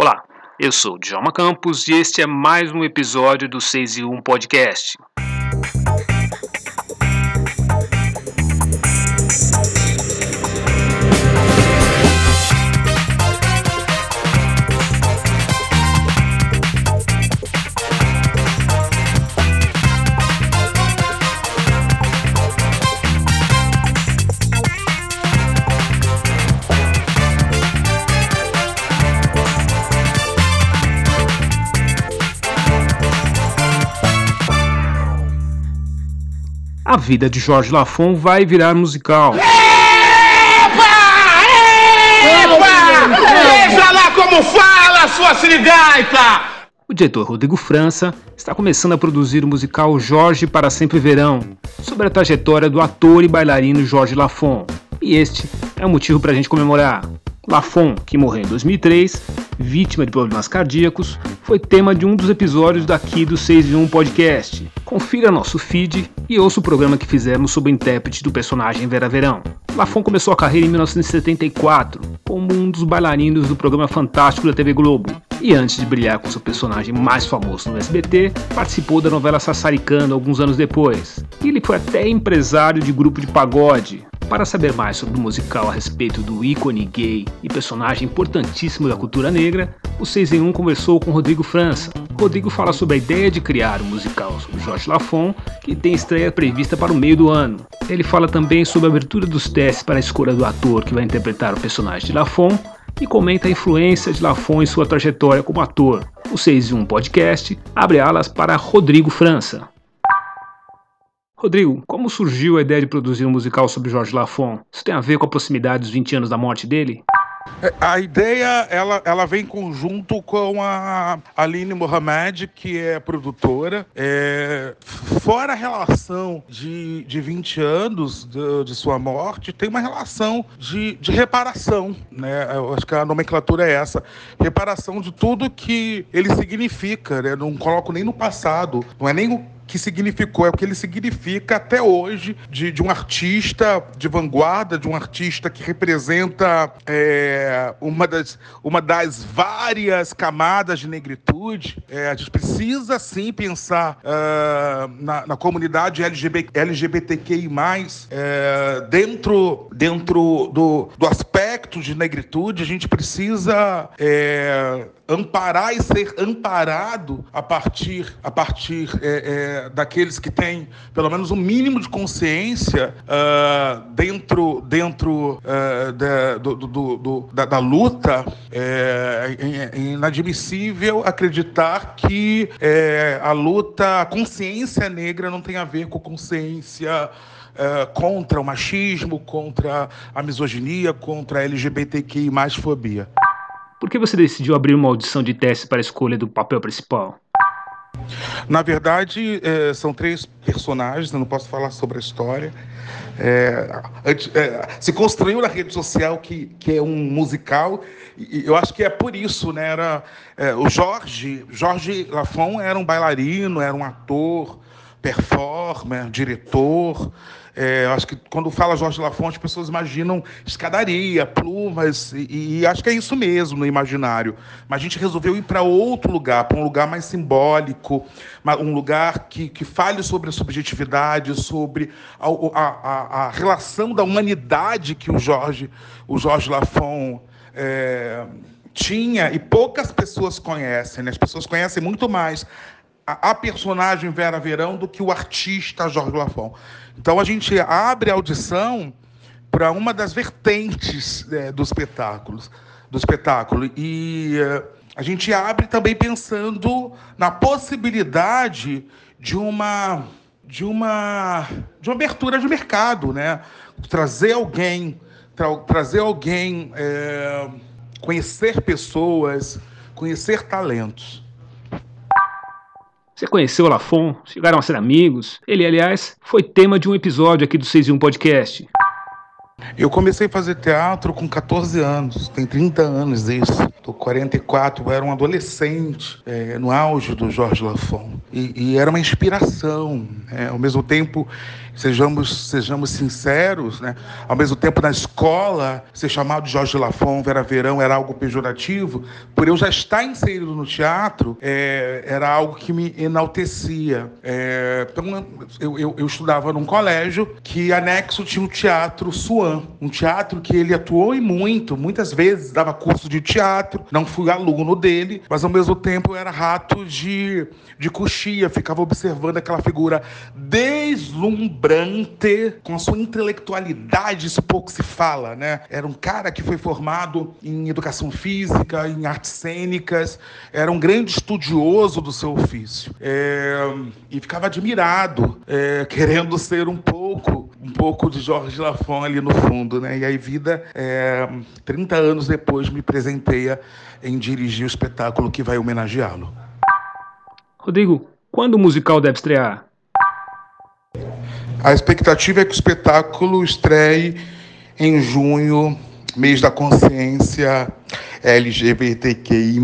Olá, eu sou Djalma Campos e este é mais um episódio do 6 e 1 Podcast. A vida de Jorge Lafon vai virar musical. Epa! Epa! Veja lá como fala sua sirigaita! O diretor Rodrigo França está começando a produzir o musical Jorge para Sempre Verão, sobre a trajetória do ator e bailarino Jorge Lafon. E este é um motivo para a gente comemorar. Lafon, que morreu em 2003, vítima de problemas cardíacos, foi tema de um dos episódios daqui do 6 em 1 Podcast. Confira nosso feed e ouça o programa que fizemos sobre o intérprete do personagem Vera Verão. Lafon começou a carreira em 1974 como um dos bailarinos do programa Fantástico da TV Globo. E antes de brilhar com seu personagem mais famoso no SBT, participou da novela Sassaricando alguns anos depois. E ele foi até empresário de grupo de pagode, para saber mais sobre o musical a respeito do ícone gay e personagem importantíssimo da cultura negra, o 6 em 1 conversou com Rodrigo França. Rodrigo fala sobre a ideia de criar um musical sobre Jorge Lafon, que tem estreia prevista para o meio do ano. Ele fala também sobre a abertura dos testes para a escolha do ator que vai interpretar o personagem de Lafon e comenta a influência de Lafon em sua trajetória como ator. O 6 em 1 podcast abre alas para Rodrigo França. Rodrigo, como surgiu a ideia de produzir um musical sobre Jorge Lafon? Isso tem a ver com a proximidade dos 20 anos da morte dele? A ideia ela, ela vem em conjunto com a Aline Mohamed, que é produtora. É, fora a relação de, de 20 anos de, de sua morte, tem uma relação de, de reparação. Né? Eu acho que a nomenclatura é essa: reparação de tudo que ele significa. Né? Não coloco nem no passado, não é nem o que significou, é o que ele significa até hoje de, de um artista de vanguarda, de um artista que representa é, uma, das, uma das várias camadas de negritude. É, a gente precisa sim pensar uh, na, na, comunidade LGBT, LGBTQI, é, dentro, dentro do, do aspecto de negritude, a gente precisa é, amparar e ser amparado a partir, a partir é, é, daqueles que têm pelo menos um mínimo de consciência uh, dentro, dentro uh, da, do, do, do, da, da, luta. É, é, inadmissível acreditar que é, a luta, a consciência negra não tem a ver com consciência Uh, contra o machismo, contra a misoginia, contra a LGBTQI mais fobia. Por que você decidiu abrir uma audição de teste para a escolha do papel principal? Na verdade, é, são três personagens, eu não posso falar sobre a história. É, é, se construiu na rede social que, que é um musical, e eu acho que é por isso, né? Era, é, o Jorge, Jorge Lafon era um bailarino, era um ator, performer, diretor, é, acho que quando fala Jorge Lafont, as pessoas imaginam escadaria, plumas, e, e, acho que é isso mesmo no imaginário. Mas a gente resolveu ir para outro lugar, para um lugar mais simbólico, um lugar que, que fale sobre a subjetividade, sobre a, a, a relação da humanidade que o Jorge, o Jorge Lafont é, tinha e poucas pessoas conhecem. Né? As pessoas conhecem muito mais a, a personagem Vera Verão do que o artista Jorge Lafont. Então a gente abre a audição para uma das vertentes é, do espetáculo, do espetáculo e é, a gente abre também pensando na possibilidade de uma de uma de uma abertura de mercado, né? Trazer alguém, tra trazer alguém, é, conhecer pessoas, conhecer talentos. Conheceu o Lafon? Chegaram a ser amigos? Ele, aliás, foi tema de um episódio aqui do 6 e 1 Podcast. Eu comecei a fazer teatro com 14 anos, tem 30 anos isso. Tô 44, eu era um adolescente é, no auge do Jorge Lafon. E, e era uma inspiração. Né? Ao mesmo tempo, sejamos, sejamos sinceros, né? Ao mesmo tempo, na escola, ser chamado de Jorge Lafon, Vera Verão, era algo pejorativo. Por eu já estar inserido no teatro, é, era algo que me enaltecia. É, então, eu, eu, eu, estudava num colégio que anexo tinha o Teatro Suan, um teatro que ele atuou em muito, muitas vezes dava curso de teatro, não fui aluno dele, mas ao mesmo tempo era rato de, de coxia, ficava observando aquela figura deslumbrante, com a sua intelectualidade, isso pouco se fala, né? Era um cara que foi formado em educação física, em artes cênicas, era um grande estudioso do seu ofício. É, e ficava admirado, é, querendo ser um pouco, um pouco de Jorge Lafon ali no fundo, né? E aí, vida, é, 30 anos depois, me presenteia em dirigir o espetáculo que vai homenageá-lo. Rodrigo, quando o musical deve estrear? A expectativa é que o espetáculo estreie em junho, mês da consciência LGBTQI.